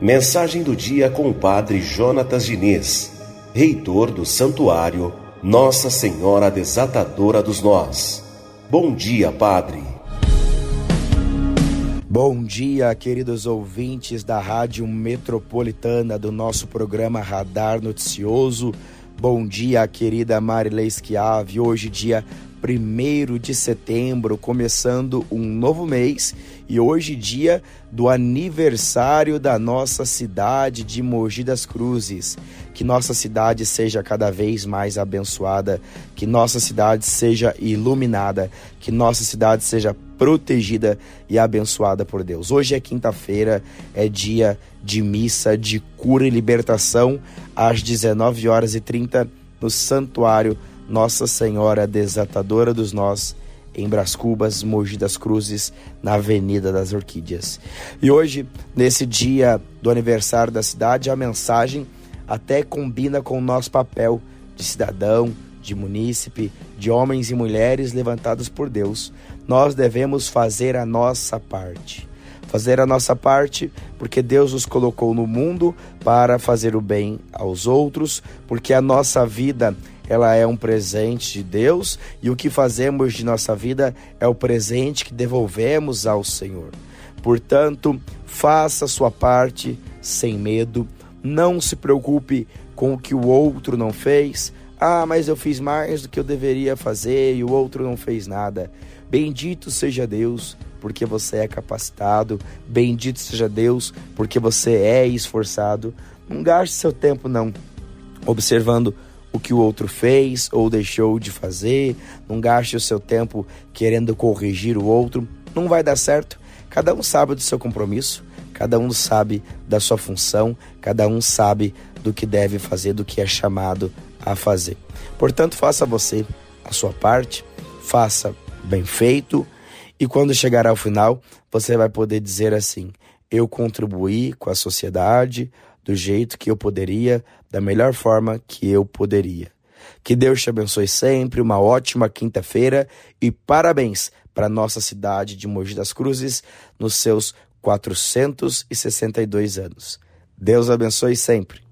Mensagem do dia com o Padre Jonatas Diniz, reitor do Santuário Nossa Senhora Desatadora dos Nós. Bom dia, Padre. Bom dia, queridos ouvintes da Rádio Metropolitana do nosso programa Radar Noticioso. Bom dia, querida Marilei Schiave. Hoje, dia 1 de setembro, começando um novo mês e hoje dia do aniversário da nossa cidade de Mogi das Cruzes. Que nossa cidade seja cada vez mais abençoada, que nossa cidade seja iluminada, que nossa cidade seja protegida e abençoada por Deus. Hoje é quinta-feira, é dia de missa de cura e libertação às 19 horas e 30 no santuário nossa Senhora Desatadora dos Nós, em Bras Cubas, Mogi das Cruzes, na Avenida das Orquídeas. E hoje, nesse dia do aniversário da cidade, a mensagem até combina com o nosso papel de cidadão, de munícipe, de homens e mulheres levantados por Deus. Nós devemos fazer a nossa parte. Fazer a nossa parte porque Deus nos colocou no mundo para fazer o bem aos outros, porque a nossa vida ela é um presente de Deus e o que fazemos de nossa vida é o presente que devolvemos ao Senhor. Portanto, faça a sua parte sem medo, não se preocupe com o que o outro não fez. Ah, mas eu fiz mais do que eu deveria fazer e o outro não fez nada. Bendito seja Deus, porque você é capacitado. Bendito seja Deus, porque você é esforçado. Não gaste seu tempo não observando o que o outro fez ou deixou de fazer, não gaste o seu tempo querendo corrigir o outro, não vai dar certo. Cada um sabe do seu compromisso, cada um sabe da sua função, cada um sabe do que deve fazer, do que é chamado a fazer. Portanto, faça você a sua parte, faça bem feito. E quando chegar ao final, você vai poder dizer assim: eu contribuí com a sociedade, do jeito que eu poderia, da melhor forma que eu poderia. Que Deus te abençoe sempre, uma ótima quinta-feira e parabéns para nossa cidade de Mogi das Cruzes nos seus 462 anos. Deus abençoe sempre.